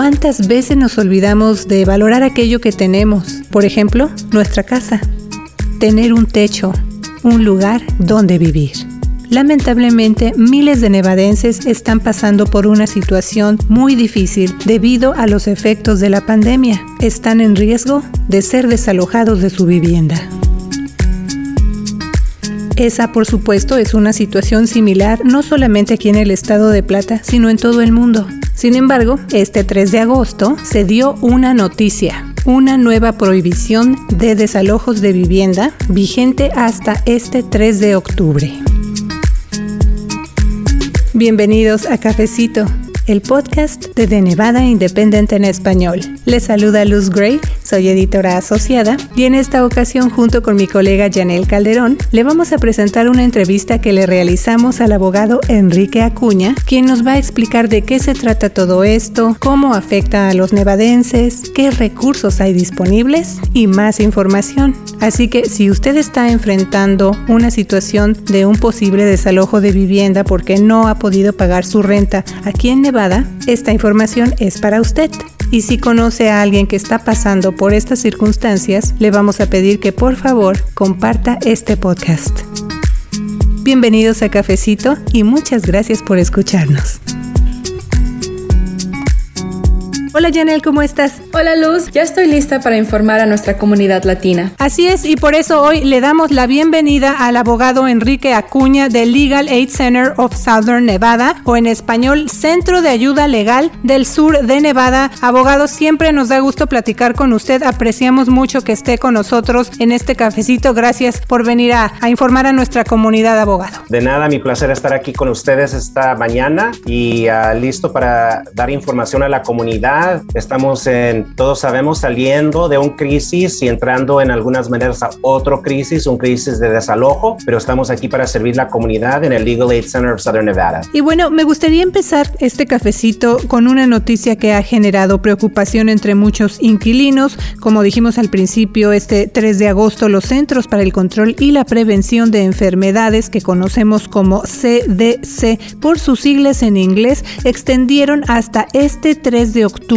¿Cuántas veces nos olvidamos de valorar aquello que tenemos? Por ejemplo, nuestra casa. Tener un techo, un lugar donde vivir. Lamentablemente, miles de nevadenses están pasando por una situación muy difícil debido a los efectos de la pandemia. Están en riesgo de ser desalojados de su vivienda. Esa, por supuesto, es una situación similar no solamente aquí en el estado de Plata, sino en todo el mundo. Sin embargo, este 3 de agosto se dio una noticia, una nueva prohibición de desalojos de vivienda vigente hasta este 3 de octubre. Bienvenidos a Cafecito, el podcast de The Nevada Independent en español. Les saluda Luz Gray, soy editora asociada y en esta ocasión junto con mi colega Janel Calderón le vamos a presentar una entrevista que le realizamos al abogado Enrique Acuña, quien nos va a explicar de qué se trata todo esto, cómo afecta a los nevadenses, qué recursos hay disponibles y más información. Así que si usted está enfrentando una situación de un posible desalojo de vivienda porque no ha podido pagar su renta aquí en Nevada, esta información es para usted. Y si conoce a alguien que está pasando por estas circunstancias, le vamos a pedir que por favor comparta este podcast. Bienvenidos a Cafecito y muchas gracias por escucharnos. Hola Janel, ¿cómo estás? Hola Luz, ya estoy lista para informar a nuestra comunidad latina. Así es, y por eso hoy le damos la bienvenida al abogado Enrique Acuña del Legal Aid Center of Southern Nevada, o en español Centro de Ayuda Legal del Sur de Nevada. Abogado, siempre nos da gusto platicar con usted, apreciamos mucho que esté con nosotros en este cafecito. Gracias por venir a, informar a nuestra comunidad, abogado. De nada, mi placer estar aquí con ustedes esta mañana y uh, listo para dar información a la comunidad Estamos en, todos sabemos, saliendo de un crisis y entrando en algunas maneras a otro crisis, un crisis de desalojo, pero estamos aquí para servir la comunidad en el Legal Aid Center of Southern Nevada. Y bueno, me gustaría empezar este cafecito con una noticia que ha generado preocupación entre muchos inquilinos. Como dijimos al principio, este 3 de agosto, los Centros para el Control y la Prevención de Enfermedades, que conocemos como CDC por sus siglas en inglés, extendieron hasta este 3 de octubre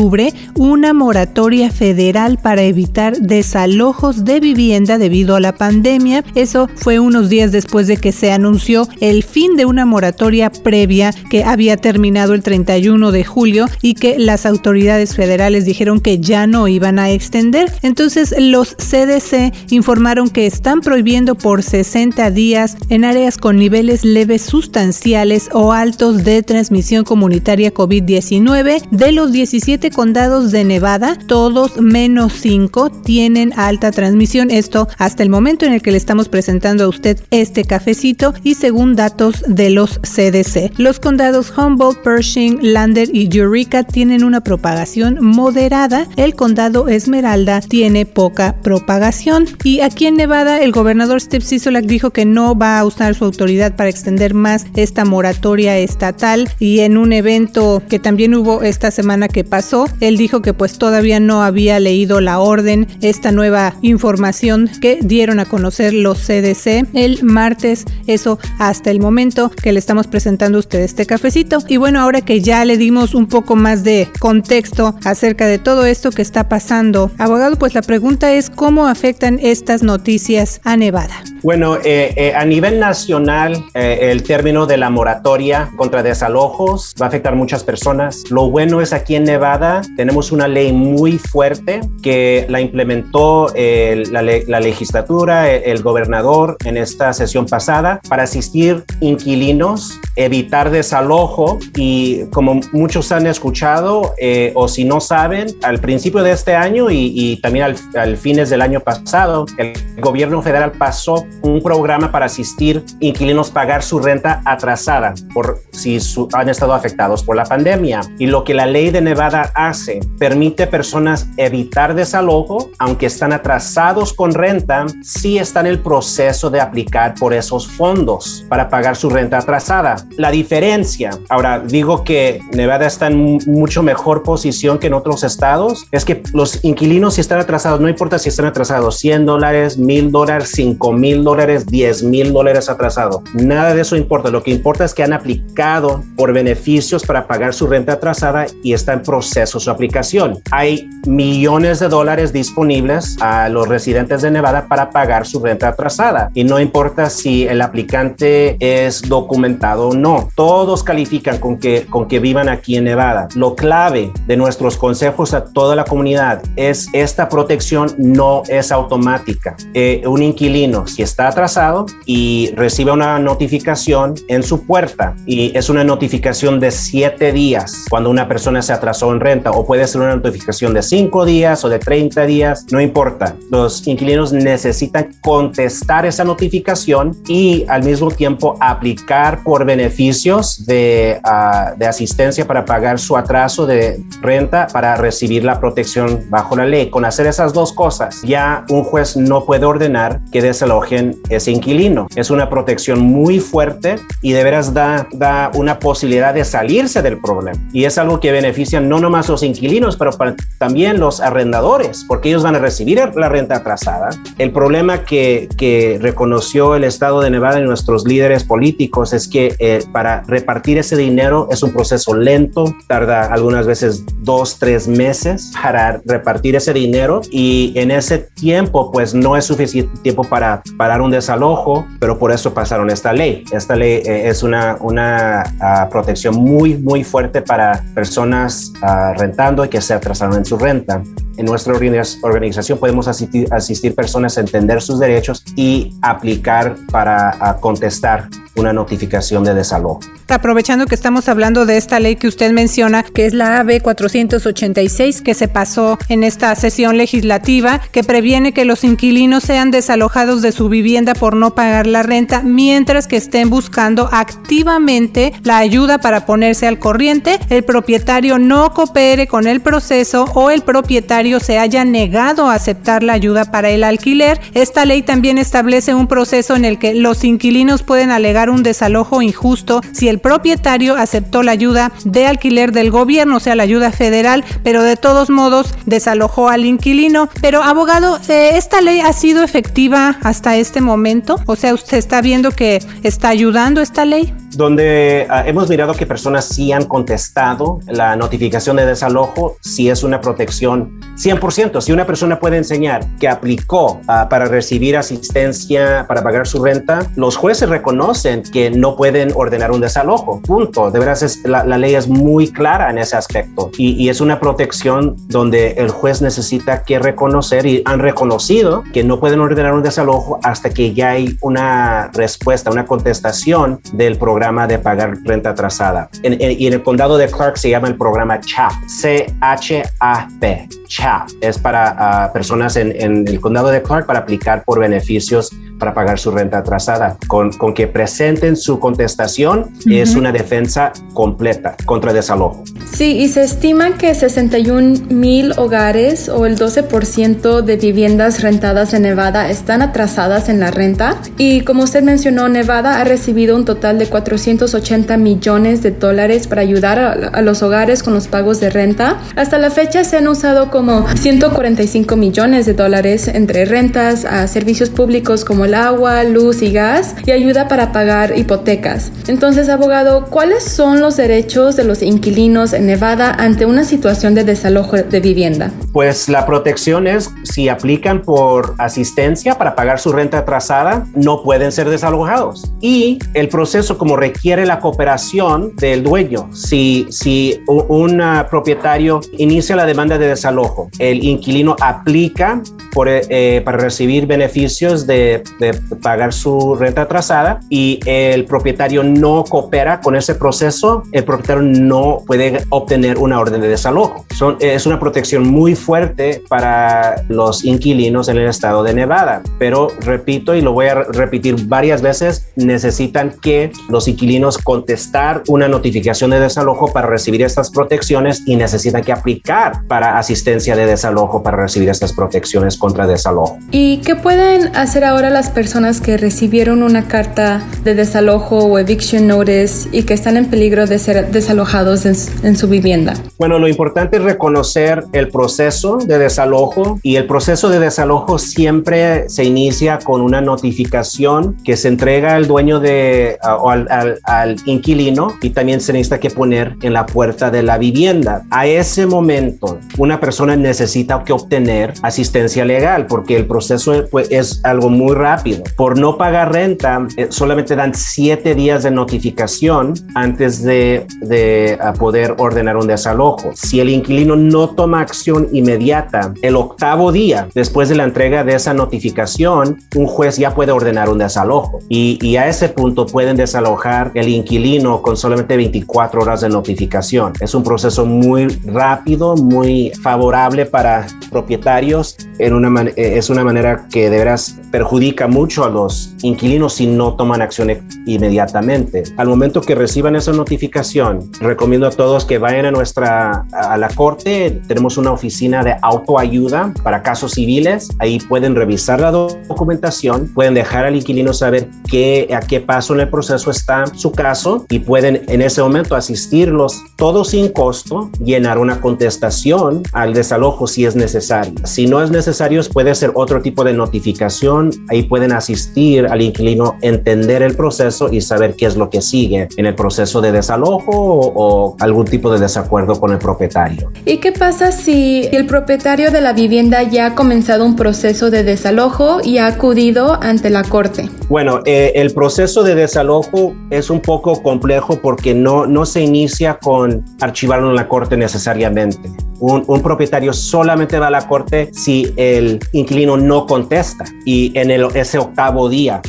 una moratoria federal para evitar desalojos de vivienda debido a la pandemia. Eso fue unos días después de que se anunció el fin de una moratoria previa que había terminado el 31 de julio y que las autoridades federales dijeron que ya no iban a extender. Entonces los CDC informaron que están prohibiendo por 60 días en áreas con niveles leves sustanciales o altos de transmisión comunitaria COVID-19 de los 17 condados de Nevada, todos menos 5 tienen alta transmisión. Esto hasta el momento en el que le estamos presentando a usted este cafecito y según datos de los CDC. Los condados Humboldt, Pershing, Lander y Eureka tienen una propagación moderada. El condado Esmeralda tiene poca propagación. Y aquí en Nevada, el gobernador Steve Sisolak dijo que no va a usar su autoridad para extender más esta moratoria estatal. Y en un evento que también hubo esta semana que pasó, él dijo que pues todavía no había leído la orden, esta nueva información que dieron a conocer los CDC el martes, eso hasta el momento que le estamos presentando a usted este cafecito. Y bueno, ahora que ya le dimos un poco más de contexto acerca de todo esto que está pasando, abogado, pues la pregunta es cómo afectan estas noticias a Nevada. Bueno, eh, eh, a nivel nacional, eh, el término de la moratoria contra desalojos va a afectar a muchas personas. Lo bueno es aquí en Nevada, tenemos una ley muy fuerte que la implementó la, legislatura, el, gobernador en esta sesión pasada para asistir inquilinos, evitar desalojo y como muchos han escuchado eh, o si no saben, al principio de este año y, también al, al, fines del año pasado, el gobierno federal pasó un programa para asistir inquilinos pagar su renta atrasada por si han estado afectados por la pandemia. Y lo que la ley de Nevada hace, permite personas evitar desalojo, aunque están atrasados con renta, si están en el proceso de aplicar por esos fondos para pagar su renta atrasada. La diferencia, ahora digo que Nevada está en mucho mejor posición que en otros estados, es que los inquilinos si están atrasados, no importa si están atrasados 100 dólares, 1000 dólares, 5 dólares, 10 mil dólares atrasado. Nada de eso importa. Lo que importa es que han aplicado por beneficios para pagar su renta atrasada y está en proceso su aplicación. Hay millones de dólares disponibles a los residentes de Nevada para pagar su renta atrasada y no importa si el aplicante es documentado o no. Todos califican con que, con que vivan aquí en Nevada. Lo clave de nuestros consejos a toda la comunidad es esta protección no es automática. Eh, un inquilino, si está atrasado y recibe una notificación en su puerta y es una notificación de siete días cuando una persona se atrasó en renta o puede ser una notificación de cinco días o de 30 días, no importa. Los inquilinos necesitan contestar esa notificación y al mismo tiempo aplicar por beneficios de, ah, de asistencia para pagar su atraso de renta para recibir la protección bajo la ley. Con hacer esas dos cosas, ya un juez no puede ordenar que desalojen ese inquilino. Es una protección muy fuerte y de veras da, da una posibilidad de salirse del problema. Y es algo que beneficia no nomás los inquilinos, pero también los arrendadores, porque ellos van a recibir la renta atrasada. El problema que, que reconoció el Estado de Nevada y nuestros líderes políticos es que eh, para repartir ese dinero es un proceso lento, tarda algunas veces dos, tres meses para repartir ese dinero y en ese tiempo pues no es suficiente tiempo para parar un desalojo, pero por eso pasaron esta ley. Esta ley eh, es una, una uh, protección muy, muy fuerte para personas uh, rentando y que se atrasaron en su renta. En nuestra organización podemos asistir, asistir personas a entender sus derechos y aplicar para uh, contestar una notificación de desalojo. Aprovechando que estamos hablando de esta ley que usted menciona, que es la AB 486 que se pasó en esta sesión legislativa, que previene que los inquilinos sean desalojados de su vivienda por no pagar la renta, mientras que estén buscando activamente la ayuda para ponerse al corriente, el propietario no coopere con el proceso o el propietario se haya negado a aceptar la ayuda para el alquiler. Esta ley también establece un proceso en el que los inquilinos pueden alegar un desalojo injusto si el propietario aceptó la ayuda de alquiler del gobierno, o sea, la ayuda federal, pero de todos modos desalojó al inquilino. Pero abogado, eh, ¿esta ley ha sido efectiva hasta este momento? O sea, ¿usted está viendo que está ayudando esta ley? Donde uh, hemos mirado que personas sí han contestado la notificación de desalojo, si es una protección 100%. Si una persona puede enseñar que aplicó uh, para recibir asistencia, para pagar su renta, los jueces reconocen que no pueden ordenar un desalojo. Punto. De veras, es, la, la, ley es muy clara en ese aspecto y, y, es una protección donde el juez necesita que reconocer y han reconocido que no pueden ordenar un desalojo hasta que ya hay una respuesta, una contestación del programa de pagar renta atrasada. Y en el condado de Clark se llama el programa CHAP, C-H-A-P, CHAP. Es para uh, personas en, el condado de Clark para aplicar por beneficios para pagar su renta atrasada. Con, con que presenten su contestación uh -huh. es una defensa completa contra desalojo. Sí, y se estima que 61 mil hogares o el 12% de viviendas rentadas en Nevada están atrasadas en la renta. Y como usted mencionó, Nevada ha recibido un total de 480 millones de dólares para ayudar a, a los hogares con los pagos de renta. Hasta la fecha se han usado como 145 millones de dólares entre rentas a servicios públicos como el agua, luz y gas y ayuda para pagar hipotecas. Entonces, abogado, ¿cuáles son los derechos de los inquilinos en Nevada ante una situación de desalojo de vivienda? Pues la protección es si aplican por asistencia para pagar su renta atrasada, no pueden ser desalojados. Y el proceso como requiere la cooperación del dueño. Si, si un uh, propietario inicia la demanda de desalojo, el inquilino aplica por, eh, para recibir beneficios de, de, pagar su renta atrasada y el propietario no coopera con ese proceso, el propietario no puede obtener una orden de desalojo. Son, es una protección muy fuerte para los inquilinos en el estado de Nevada. Pero repito y lo voy a repetir varias veces, necesitan que los inquilinos contestar una notificación de desalojo para recibir estas protecciones y necesitan que aplicar para asistencia de desalojo para recibir estas protecciones contra desalojo. ¿Y qué pueden hacer ahora las personas que recibieron una carta de desalojo o eviction notice y que están en peligro de ser desalojados en, en su vivienda? Bueno, lo importante es reconocer el proceso de desalojo y el proceso de desalojo siempre se inicia con una notificación que se entrega al dueño de o al, al, inquilino y también se necesita que poner en la puerta de la vivienda. A ese momento, una persona necesita que obtener asistencia legal porque el proceso pues, es algo muy rápido. Por no pagar renta, eh, solamente dan siete días de notificación antes de, de poder ordenar un desalojo. Si el inquilino no toma acción inmediata, el octavo día después de la entrega de esa notificación, un juez ya puede ordenar un desalojo y, y a ese punto pueden desalojar el inquilino con solamente 24 horas de notificación. Es un proceso muy rápido, muy favorable para propietarios. En una es una manera que de veras perjudica mucho a los inquilinos si no toman acción inmediatamente. Al momento que reciban esa notificación, recomiendo a todos que vayan a nuestra a la corte. Tenemos una oficina de autoayuda para casos civiles. Ahí pueden revisar la documentación, pueden dejar al inquilino saber qué, a qué paso en el proceso está su caso y pueden en ese momento asistirlos todo sin costo, llenar una contestación al desalojo si es necesario. Si no es necesario, puede ser otro tipo de notificación. Ahí pueden asistir al inquilino, entender el proceso y saber qué es lo que sigue en el proceso de desalojo o, algún tipo de desacuerdo con el propietario. ¿Y qué pasa si el propietario de la vivienda ya ha comenzado un proceso de desalojo y ha acudido ante la corte? Bueno, eh, el proceso de desalojo es un poco complejo porque no, no se inicia con archivarlo en la corte necesariamente un, propietario solamente va a la corte si el inquilino no contesta y en el, ese octavo día.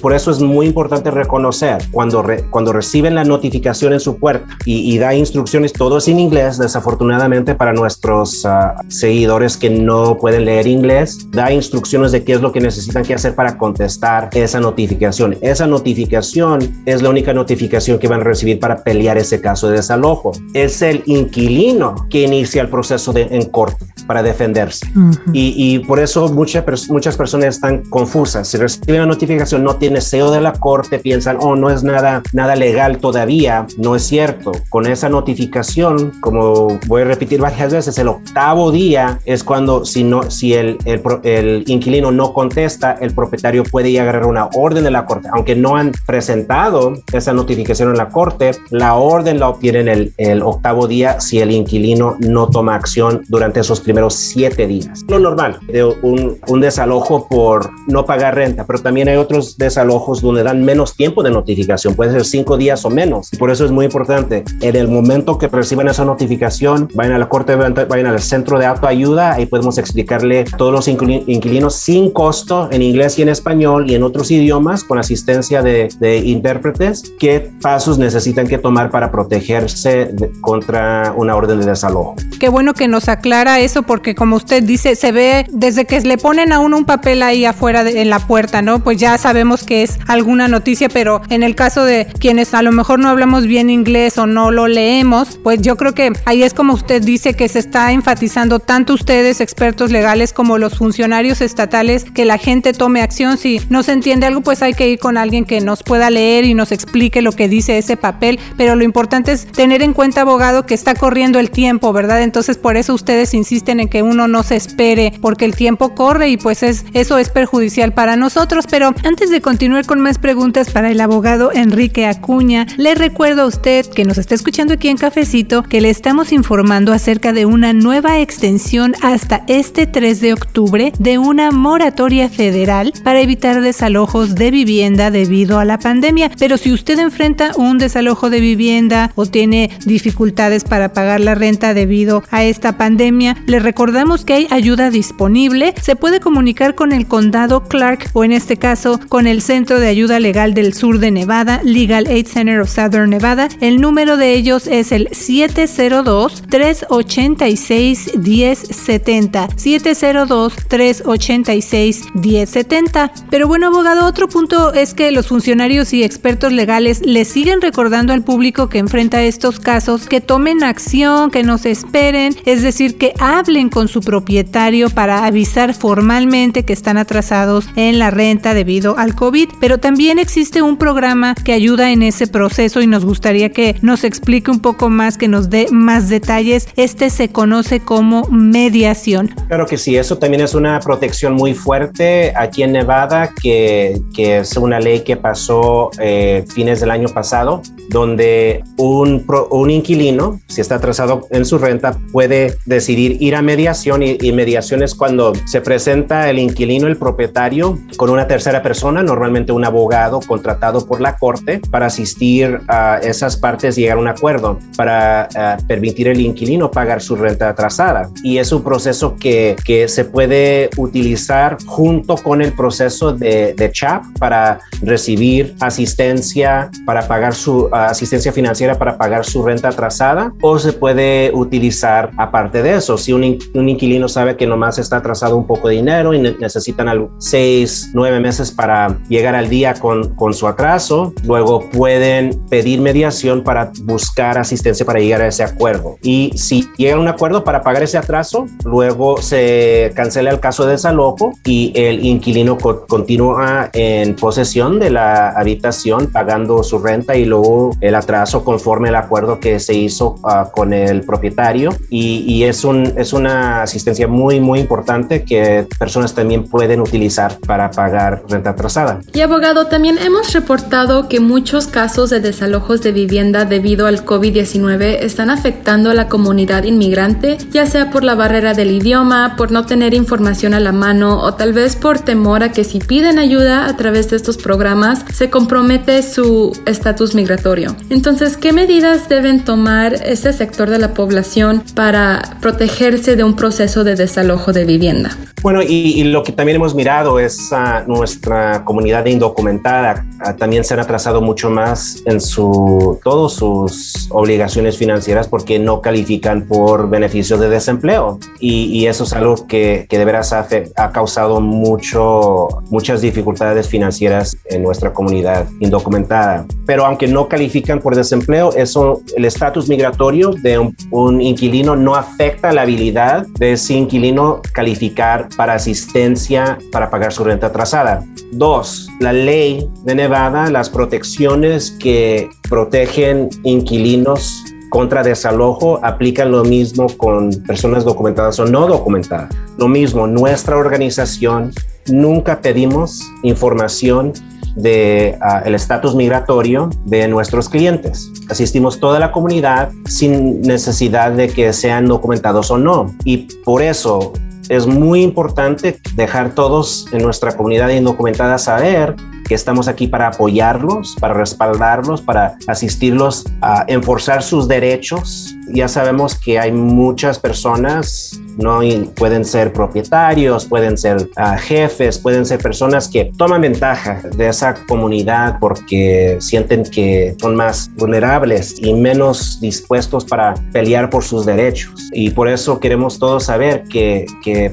por eso es muy importante reconocer cuando, cuando reciben la notificación en su puerta y, da instrucciones, todo es en inglés, desafortunadamente para nuestros ah, seguidores que no pueden leer inglés, da instrucciones de qué es lo que necesitan que hacer para contestar esa notificación. Esa notificación es la única notificación que van a recibir para pelear ese caso de desalojo. Es el inquilino que inicia proceso de, en corte para defenderse. y, y, por eso muchas muchas personas están confusas. Si reciben la notificación, no tiene SEO de la corte, piensan, oh, no es nada, nada legal todavía. No es cierto. Con esa notificación, como voy a repetir varias veces, el octavo día es cuando si, no, si el, el, el inquilino no contesta, el propietario puede ir a agarrar una orden de la corte. Aunque no han presentado esa notificación en la corte, la orden la obtienen el, el octavo día si el inquilino no toma acción durante esos primeros siete días. Lo normal de un, un desalojo por no pagar renta, pero también hay otros desalojos donde dan menos tiempo de notificación, puede ser cinco días o menos. Y por eso es muy importante, en el momento que reciban esa notificación, vayan a la corte, vayan al centro de autoayuda, ahí podemos explicarle a todos los inquilinos sin costo en inglés y en español y en otros idiomas con asistencia de, de intérpretes qué pasos necesitan que tomar para protegerse contra una orden de desalojo. Qué bueno que nos aclara eso porque como usted dice, se ve desde que le ponen a uno un papel ahí afuera en la puerta, ¿no? Pues ya sabemos que es alguna noticia, pero en el caso de quienes a lo mejor no hablamos bien inglés o no lo leemos, pues yo creo que ahí es como usted dice que se está enfatizando tanto ustedes, expertos legales, como los funcionarios estatales, que la gente tome acción. Si no se entiende algo, pues hay que ir con alguien que nos pueda leer y nos explique lo que dice ese papel, pero lo importante es tener en cuenta, abogado, que está corriendo el tiempo, ¿verdad? Entonces por eso ustedes insisten en que uno no se espere porque el tiempo corre y pues es, eso es perjudicial para nosotros. Pero antes de continuar con más preguntas para el abogado Enrique Acuña, le recuerdo a usted que nos está escuchando aquí en Cafecito que le estamos informando acerca de una nueva extensión hasta este 3 de octubre de una moratoria federal para evitar desalojos de vivienda debido a la pandemia. Pero si usted enfrenta un desalojo de vivienda o tiene dificultades para pagar la renta debido a esta pandemia, le recordamos que hay ayuda disponible. Se puede comunicar con el condado Clark o en este caso con el Centro de Ayuda Legal del Sur de Nevada, Legal Aid Center of Southern Nevada. El número de ellos es el 702-386-1070. 702-386-1070. Pero bueno, abogado, otro punto es que los funcionarios y expertos legales le siguen recordando al público que enfrenta estos casos que tomen acción, que no se esperen, es decir, que hablen con su propietario para avisar formalmente que están atrasados en la renta debido al COVID. Pero también existe un programa que ayuda en ese proceso y nos gustaría que nos explique un poco más, que nos dé más detalles. Este se conoce como mediación. Claro que sí, eso también es una protección muy fuerte aquí en Nevada, que, que es una ley que pasó eh, fines del año pasado, donde un, un inquilino, si está atrasado en su renta, puede decidir ir a mediación y, mediación es cuando se presenta el inquilino, el propietario, con una tercera persona, normalmente un abogado contratado por la corte, para asistir a esas partes y llegar a un acuerdo para uh, permitir al inquilino pagar su renta atrasada. Y es un proceso que, que se puede utilizar junto con el proceso de, de CHAP para recibir asistencia para pagar su asistencia financiera para pagar su renta atrasada o se puede utilizar aparte de eso. Si un, un inquilino sabe que nomás está atrasado un poco de dinero y ne necesitan algo, seis, nueve meses para llegar al día con, con su atraso, luego pueden pedir mediación para buscar asistencia para llegar a ese acuerdo. Y si llega a un acuerdo para pagar ese atraso, luego se cancela el caso de desalojo y el inquilino co continúa en posesión de la habitación pagando su renta y luego el atraso conforme al acuerdo que se hizo uh, con el propietario y, y, es, un, es una asistencia muy muy importante que personas también pueden utilizar para pagar renta atrasada. Y abogado, también hemos reportado que muchos casos de desalojos de vivienda debido al COVID-19 están afectando a la comunidad inmigrante, ya sea por la barrera del idioma, por no tener información a la mano o tal vez por temor a que si piden ayuda a través de estos programas se compromete su estatus migratorio. Entonces, ¿qué medidas deben tomar este sector de la población para protegerse de un proceso de desalojo de vivienda? Bueno, y, y lo que también hemos mirado es a nuestra comunidad indocumentada. También se han atrasado mucho más en su, todas sus obligaciones financieras porque no califican por beneficios de desempleo. Y, y eso es algo que, que de veras ha, ha causado mucho, muchas dificultades financieras en nuestra comunidad indocumentada. Pero aunque no califican por desempleo, eso, el estatus migratorio de un, un inquilino no afecta la habilidad de ese inquilino calificar para asistencia para pagar su renta atrasada. Dos, la ley de Nevada, las protecciones que protegen inquilinos contra desalojo aplican lo mismo con personas documentadas o no documentadas. Lo mismo, nuestra organización nunca pedimos información de uh, estatus migratorio de nuestros clientes. Asistimos toda la comunidad sin necesidad de que sean documentados o no. Y por eso es muy importante dejar todos en nuestra comunidad indocumentada saber que estamos aquí para apoyarlos, para respaldarlos, para asistirlos a enforzar sus derechos. Ya sabemos que hay muchas personas no pueden ser propietarios, pueden ser uh, jefes, pueden ser personas que toman ventaja de esa comunidad porque sienten que son más vulnerables y menos dispuestos para pelear por sus derechos. Y por eso queremos todos saber que,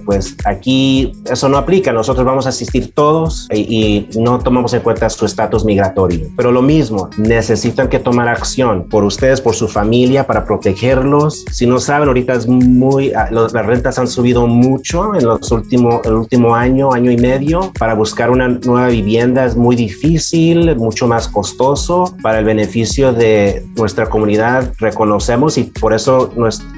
pues aquí eso no aplica. Nosotros vamos a asistir todos y, y no tomamos en cuenta su estatus migratorio. Pero lo mismo, necesitan que tomar acción por ustedes, por su familia, para protegerlos. Si no saben, ahorita es muy, uh, las rentas han subido mucho en los últimos, el último año, año y medio. Para buscar una nueva vivienda es muy difícil, mucho más costoso. Para el beneficio de nuestra comunidad reconocemos y por eso nuestra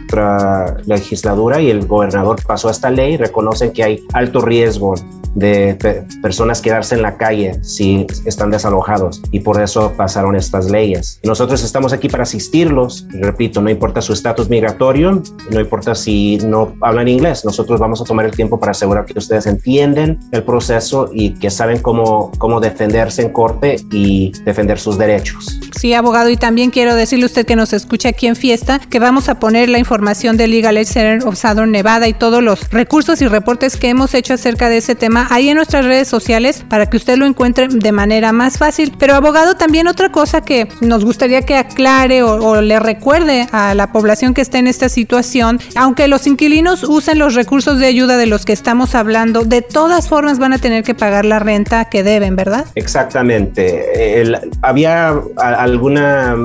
legislatura y el gobernador pasó esta ley, reconocen que hay alto riesgo de pe personas quedarse en la calle si están desalojados y por eso pasaron estas leyes. Nosotros estamos aquí para asistirlos, repito, no importa su estatus migratorio, no importa si no hablan inglés, nosotros vamos a tomar el tiempo para asegurar que ustedes entienden el proceso y que saben cómo, cómo defenderse en corte y defender sus derechos. Sí, abogado, y también quiero decirle a usted que nos escucha aquí en Fiesta que vamos a poner la información del Legal Aid Center of Nevada y todos los recursos y reportes que hemos hecho acerca de ese tema ahí en nuestras redes sociales para que usted lo encuentre de manera más fácil. Pero abogado, también otra cosa que nos gustaría que aclare o, le recuerde a la población que está en esta situación, aunque los inquilinos usen los recursos de ayuda de los que estamos hablando, de todas formas van a tener que pagar la renta que deben, ¿verdad? Exactamente. Había alguna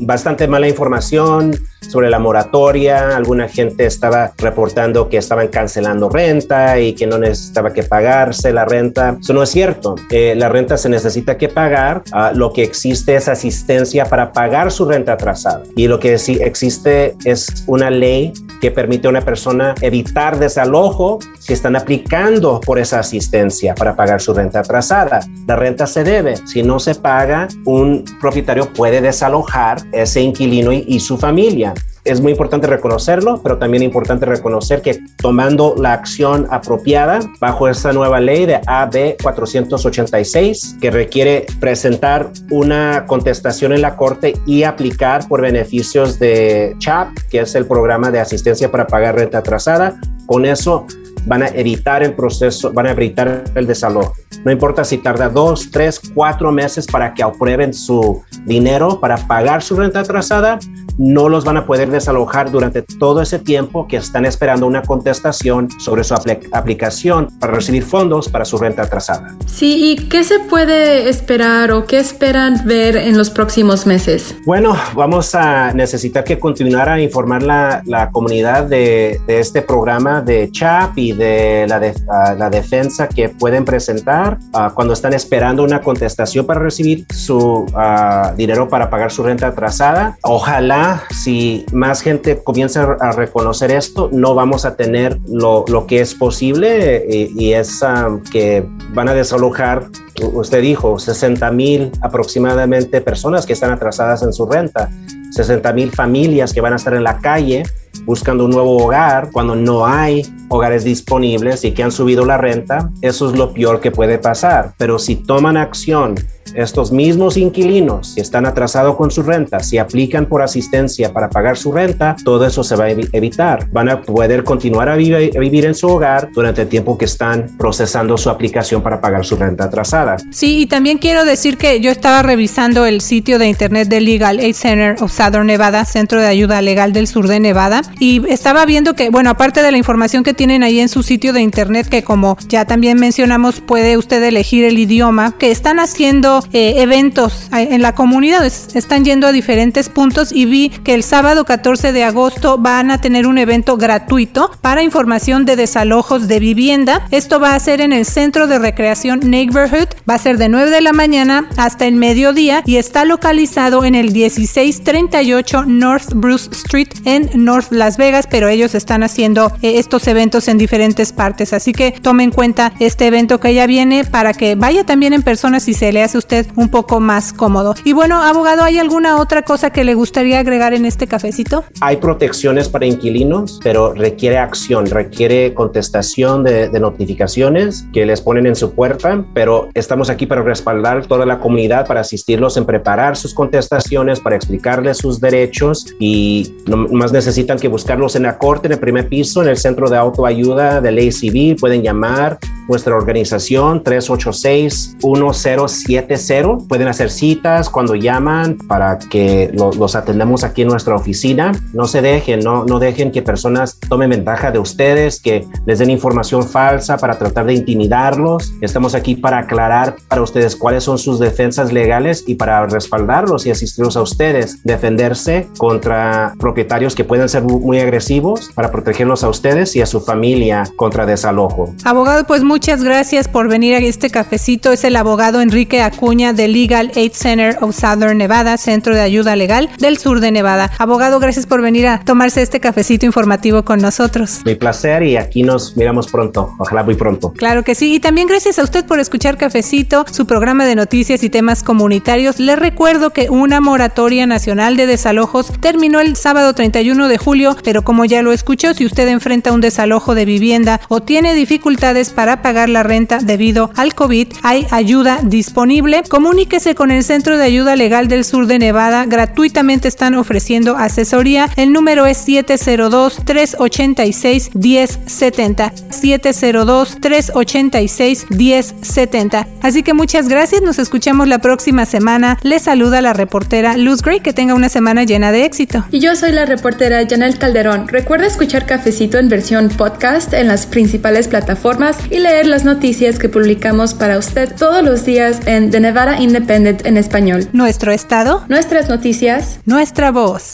bastante mala información sobre la moratoria moratoria, alguna gente estaba reportando que estaban cancelando renta y que no necesitaba que pagarse la renta. Eso no es cierto. Eh, la renta se necesita que pagar. Ah, lo que existe es asistencia para pagar su renta atrasada. Y lo que sí existe es una ley que permite a una persona evitar desalojo si están aplicando por esa asistencia para pagar su renta atrasada. La renta se debe. Si no se paga, un propietario puede desalojar ese inquilino y, su familia es muy importante reconocerlo, pero también importante reconocer que tomando la acción apropiada bajo esta nueva ley de AB 486, que requiere presentar una contestación en la corte y aplicar por beneficios de CHAP, que es el programa de asistencia para pagar renta atrasada, con eso van a evitar el proceso, van a evitar el desalojo. No importa si tarda dos, tres, cuatro meses para que aprueben su dinero para pagar su renta atrasada, no los van a poder desalojar durante todo ese tiempo que están esperando una contestación sobre su aplicación para recibir fondos para su renta atrasada. Sí, ¿y qué se puede esperar o qué esperan ver en los próximos meses? Bueno, vamos a necesitar que continuar a informar la, la comunidad de, de, este programa de CHAP y de la, de, la defensa que pueden presentar uh, cuando están esperando una contestación para recibir su uh, dinero para pagar su renta atrasada. Ojalá si más gente comienza a reconocer esto, no vamos a tener lo, que es posible y, y es um, que van a desalojar usted dijo, 60 mil aproximadamente personas que están atrasadas en su renta, 60 mil familias que van a estar en la calle buscando un nuevo hogar cuando no hay hogares disponibles y que han subido la renta, eso es lo peor que puede pasar. Pero si toman acción estos mismos inquilinos que están atrasados con su renta, si aplican por asistencia para pagar su renta, todo eso se va a evitar. Van a poder continuar a, vivir en su hogar durante el tiempo que están procesando su aplicación para pagar su renta atrasada. Sí, y también quiero decir que yo estaba revisando el sitio de internet del Legal Aid Center of Southern Nevada, Centro de Ayuda Legal del Sur de Nevada, y estaba viendo que, bueno, aparte de la información que tienen ahí en su sitio de internet, que como ya también mencionamos, puede usted elegir el idioma, que están haciendo eh, eventos en la comunidad, están yendo a diferentes puntos y vi que el sábado 14 de agosto van a tener un evento gratuito para información de desalojos de vivienda. Esto va a ser en el Centro de Recreación Neighborhood, va a ser de 9 de la mañana hasta el mediodía y está localizado en el 1638 North Bruce Street en North Las Vegas, pero ellos están haciendo eh, estos eventos en diferentes partes, así que tome en cuenta este evento que ya viene para que vaya también en persona si se le hace a un poco más cómodo. Y bueno, abogado, ¿hay alguna otra cosa que le gustaría agregar en este cafecito? Hay protecciones para inquilinos, pero requiere acción, requiere contestación de, de notificaciones que les ponen en su puerta, pero estamos aquí para respaldar toda la comunidad, para asistirlos en preparar sus contestaciones, para explicarles sus derechos y no más necesitan que buscarlos en la corte, en el primer piso, en el centro de autoayuda del ACB. Pueden llamar nuestra organización 386-1070. Pueden hacer citas cuando llaman para que los atendamos aquí en nuestra oficina. No se dejen, no, no dejen que personas tomen ventaja de ustedes, que les den información falsa para tratar de intimidarlos. Estamos aquí para aclarar para ustedes cuáles son sus defensas legales y para respaldarlos y asistirlos a ustedes, defenderse contra propietarios que pueden ser muy agresivos para protegerlos a ustedes y a su familia contra desalojo. Abogado, pues muchas gracias por venir a este cafecito. Es el abogado Enrique Acuña de Legal Aid Center of Southern Nevada, Centro de Ayuda Legal del Sur de Nevada. Abogado, gracias por venir a tomarse este cafecito informativo con nosotros. Mi placer y aquí nos miramos pronto. Ojalá muy pronto. Claro que sí. Y también gracias a usted por escuchar Cafecito, su programa de noticias y temas comunitarios. Les recuerdo que una moratoria nacional de desalojos terminó el sábado 31 de julio, pero como ya lo escuchó, si usted enfrenta un desalojo de vivienda o tiene dificultades para pagar la renta debido al COVID, hay ayuda disponible. Comuníquese con el Centro de Ayuda Legal del Sur de Nevada. Gratuitamente están ofreciendo asesoría. El número es 702-386-1070. 702-386-1070. Así que muchas gracias. Nos escuchamos la próxima semana. Les saluda la reportera Luz Gray. Que tenga una semana llena de éxito. Y yo soy la reportera Janel Calderón. Recuerda escuchar Cafecito en versión podcast en las principales plataformas y leer las noticias que publicamos para usted todos los días en The Nevada Independent en español. Nuestro estado, nuestras noticias, nuestra voz.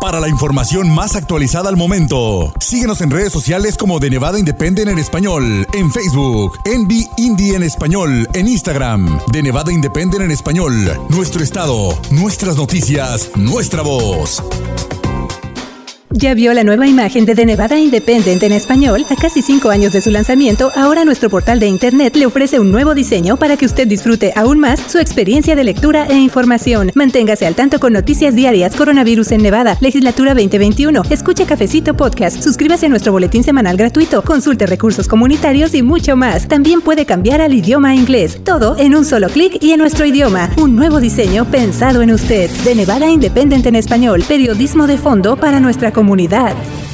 para la información más actualizada al momento. Síguenos en redes sociales como de Nevada Independent en español, en Facebook, Envy Indie en español, en Instagram, de Nevada Independent en español, nuestro estado, nuestras noticias, nuestra voz. ¿Ya vio la nueva imagen de The Nevada Independent en español? A casi cinco años de su lanzamiento, ahora nuestro portal de internet le ofrece un nuevo diseño para que usted disfrute aún más su experiencia de lectura e información. Manténgase al tanto con noticias diarias, coronavirus en Nevada, legislatura 2021. Escuche Cafecito Podcast, suscríbase a nuestro boletín semanal gratuito, consulte recursos comunitarios y mucho más. También puede cambiar al idioma inglés. Todo en un solo clic y en nuestro idioma. Un nuevo diseño pensado en usted. The Nevada Independent en español, periodismo de fondo para nuestra comunidad comunidad.